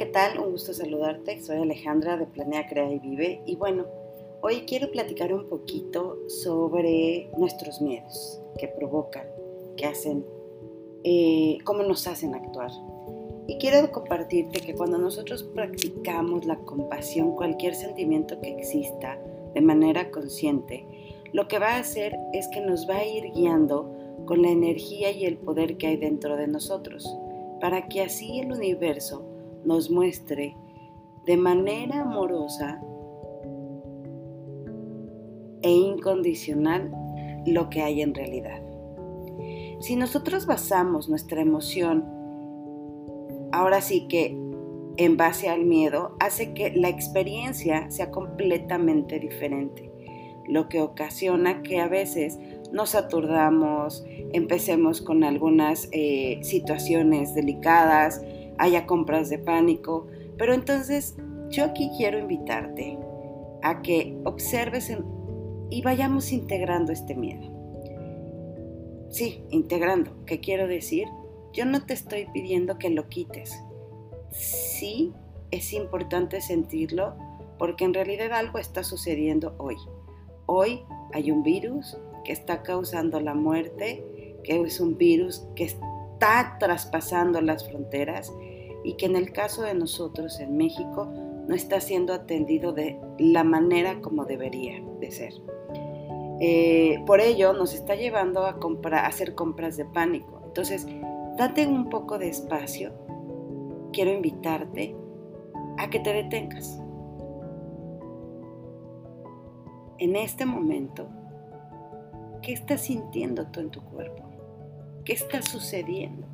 ¿qué tal? Un gusto saludarte. Soy Alejandra de Planea, Crea y Vive. Y bueno, hoy quiero platicar un poquito sobre nuestros miedos que provocan, que hacen, eh, cómo nos hacen actuar. Y quiero compartirte que cuando nosotros practicamos la compasión, cualquier sentimiento que exista de manera consciente, lo que va a hacer es que nos va a ir guiando con la energía y el poder que hay dentro de nosotros, para que así el universo nos muestre de manera amorosa e incondicional lo que hay en realidad. Si nosotros basamos nuestra emoción, ahora sí que en base al miedo, hace que la experiencia sea completamente diferente, lo que ocasiona que a veces nos aturdamos, empecemos con algunas eh, situaciones delicadas, haya compras de pánico, pero entonces yo aquí quiero invitarte a que observes y vayamos integrando este miedo. Sí, integrando. ¿Qué quiero decir? Yo no te estoy pidiendo que lo quites. Sí, es importante sentirlo porque en realidad algo está sucediendo hoy. Hoy hay un virus que está causando la muerte, que es un virus que está traspasando las fronteras y que en el caso de nosotros en México no está siendo atendido de la manera como debería de ser. Eh, por ello nos está llevando a, hacer compras de pánico. Entonces, date un poco de espacio. Quiero invitarte a que te detengas. En este momento, ¿qué estás sintiendo tú en tu cuerpo? ¿Qué está sucediendo?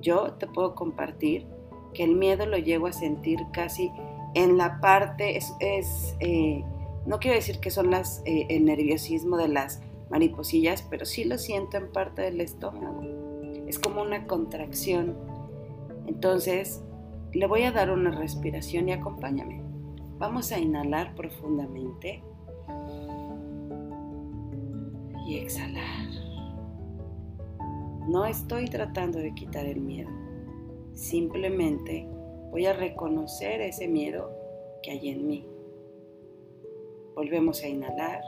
Yo te puedo compartir que el miedo lo llego a sentir casi en la parte, es, eh, no quiero decir que son las, eh, el nerviosismo de las mariposillas, pero sí lo siento en parte del estómago. Es como una contracción. Entonces, le voy a dar una respiración y acompáñame. Vamos a inhalar profundamente y exhalar. No estoy tratando de quitar el miedo. Simplemente voy a reconocer ese miedo que hay en mí. Volvemos a inhalar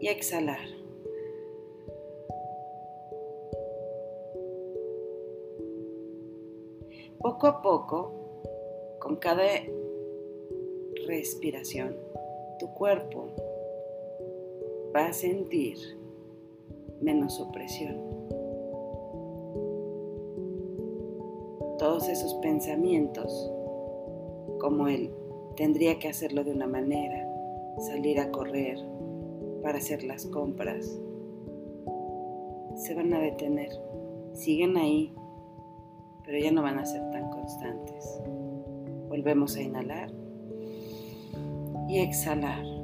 y exhalar. Poco a poco, con cada respiración, tu cuerpo va a sentir menos opresión. Todos esos pensamientos, como el tendría que hacerlo de una manera, salir a correr para hacer las compras. Se van a detener, siguen ahí, pero ya no van a ser tan constantes. Volvemos a inhalar y exhalar.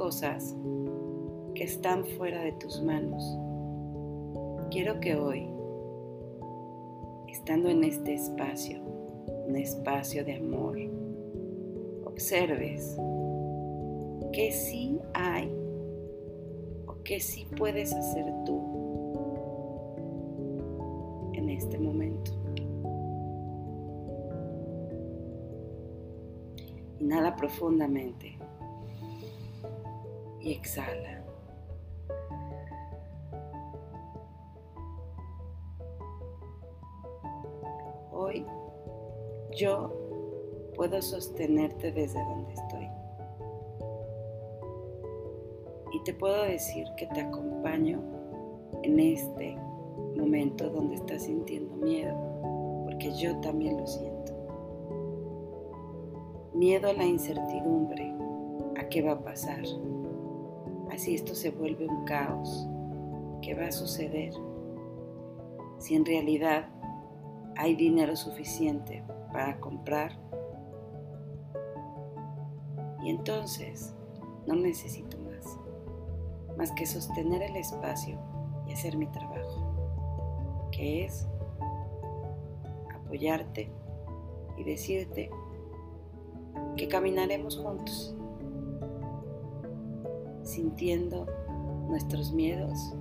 Cosas que están fuera de tus manos. Quiero que hoy estando en este espacio, un espacio de amor, observes que sí hay o que sí puedes hacer tú en este momento. Inhala profundamente y exhala. yo puedo sostenerte desde donde estoy. Y te puedo decir que te acompaño en este momento donde estás sintiendo miedo, porque yo también lo siento. Miedo a la incertidumbre, a qué va a pasar. Así esto se vuelve un caos. ¿Qué va a suceder? Si en realidad hay dinero suficiente para comprar. Y entonces no necesito más, más que sostener el espacio y hacer mi trabajo, que es apoyarte y decirte que caminaremos juntos, sintiendo nuestros miedos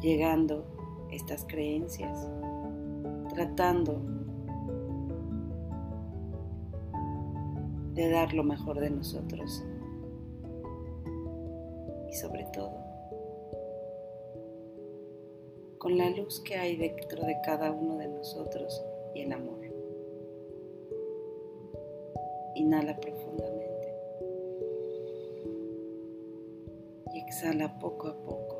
llegando estas creencias, tratando de dar lo mejor de nosotros y sobre todo con la luz que hay dentro de cada uno de nosotros y el amor. Inhala profundamente y exhala poco a poco.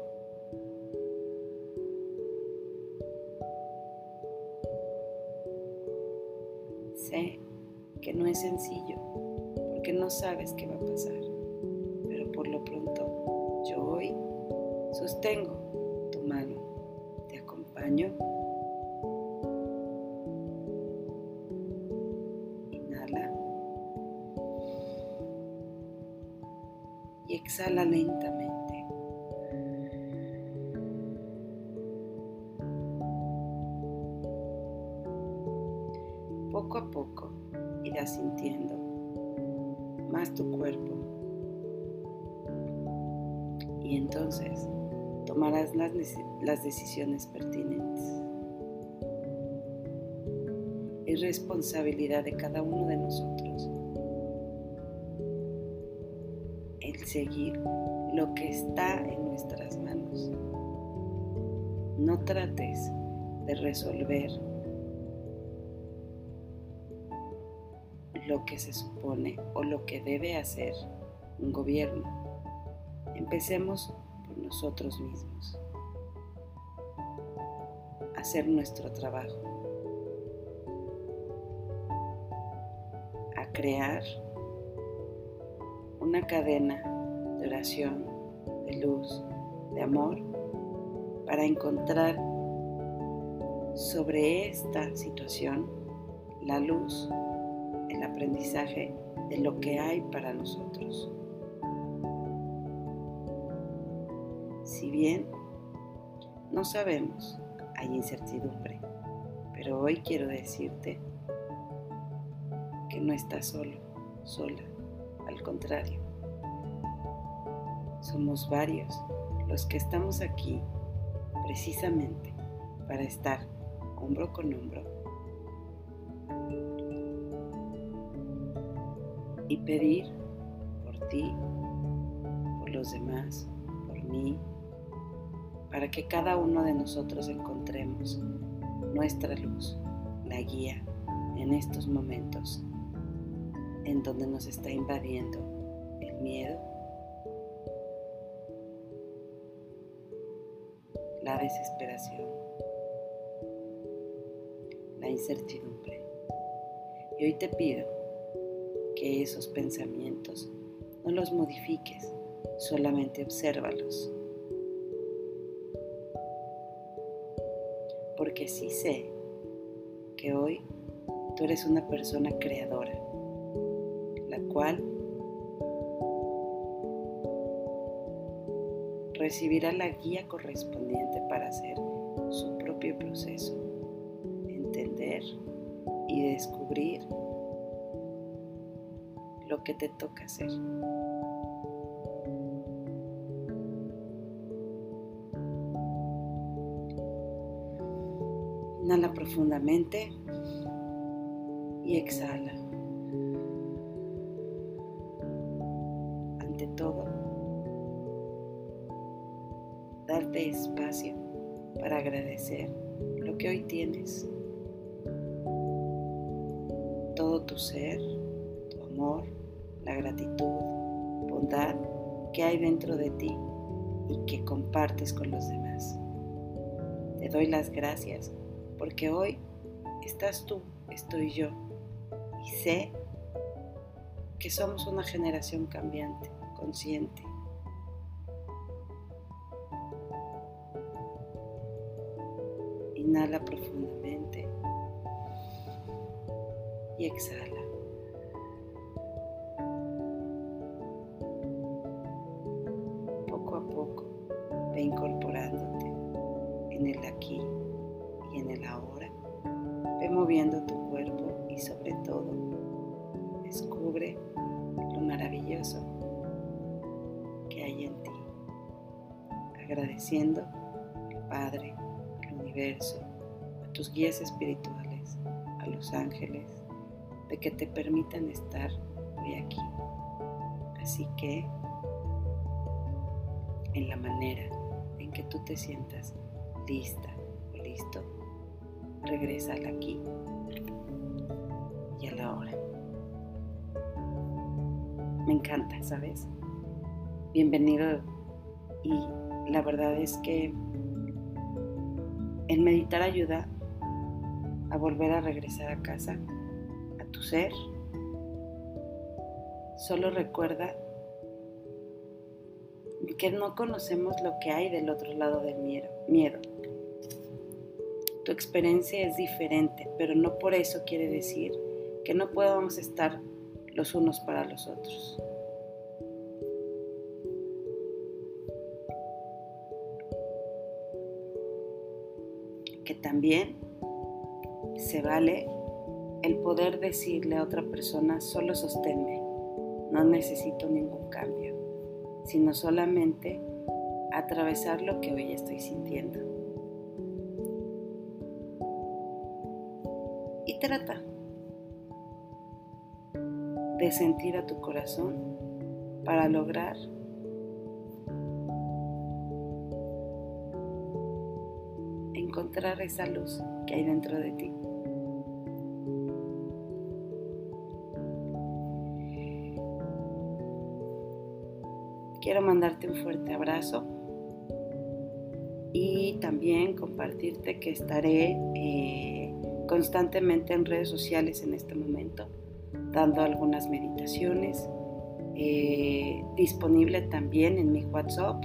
Sé que no es sencillo porque no sabes qué va a pasar, pero por lo pronto yo hoy sostengo tu mano, te acompaño y exhala lentamente. Poco a poco irás sintiendo más tu cuerpo y entonces tomarás las, las decisiones pertinentes. Es responsabilidad de cada uno de nosotros seguir lo que está en nuestras manos. No trates de resolver lo que se supone o lo que debe hacer un gobierno. Empecemos por nosotros mismos. Hacer nuestro trabajo. A crear una cadena de oración, de luz, de amor, para encontrar sobre esta situación la luz, aprendizaje de lo que hay para nosotros. Si bien no sabemos, hay incertidumbre, pero hoy quiero decirte que no estás solo, sola al contrario. Somos varios los que estamos aquí precisamente para estar hombro con hombro y pedir por ti, por los demás, por mí, para que cada uno de nosotros encontremos nuestra luz, la guía en estos momentos en donde nos está invadiendo el miedo, la desesperación, la incertidumbre. Y hoy te pido que esos pensamientos no los modifiques, solamente obsérvalos. Porque sí sé que hoy tú eres una persona creadora cual recibirá la guía correspondiente para hacer su propio proceso, entender y descubrir lo que te toca hacer. Inhala profundamente y exhala. todo, darte espacio para agradecer lo que hoy tienes, todo tu ser, tu amor, gratitud, bondad que hay dentro de ti y que compartes con los demás. Te doy las gracias porque hoy estás tú, estoy yo y sé que somos una generación cambiante consciente. Inhala profundamente y exhala. En el aquí y en el ahora. Ve moviendo tu cuerpo y sobre todo descubre lo maravilloso que hay en ti, agradeciendo Padre, al universo, a tus guías espirituales, a los ángeles, de que te permitan estar hoy aquí. Así que, en la manera en que tú te sientas lista listo, regresa aquí y a la hora. Me encanta, ¿sabes? Bienvenido y la verdad es que el meditar ayuda a volver a regresar a casa, a tu ser. Solo recuerda que no conocemos lo que hay del otro lado del miedo. Tu experiencia es diferente, pero no por eso quiere decir que no podamos estar los unos para los otros. Que también se vale el poder decirle a otra persona, solo sosténme, no necesito ningún cambio, sino solamente atravesar lo que hoy estoy sintiendo. Y trata de sentir a tu corazón para lograr encontrar esa luz que hay dentro de ti. Quiero mandarte un fuerte abrazo y también compartirte que estaré eh, constantemente en redes sociales en este momento dando algunas meditaciones. Eh, disponible también en mi WhatsApp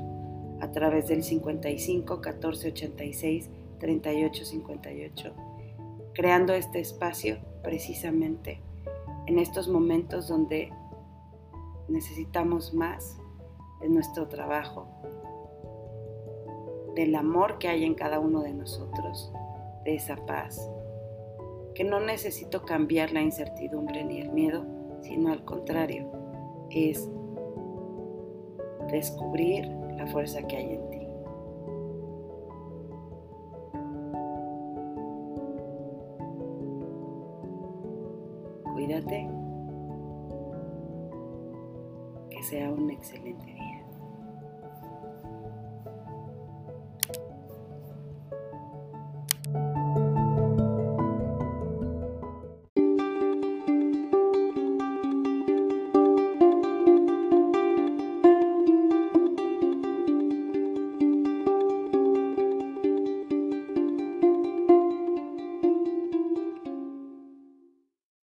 a través del 55 14 86 38 58, creando este espacio precisamente en estos momentos donde necesitamos más de nuestro trabajo, del amor que hay en cada uno de nosotros, de esa paz, que no necesito cambiar la incertidumbre ni el miedo, sino al contrario, es descubrir la fuerza que hay en ti. Excelente día.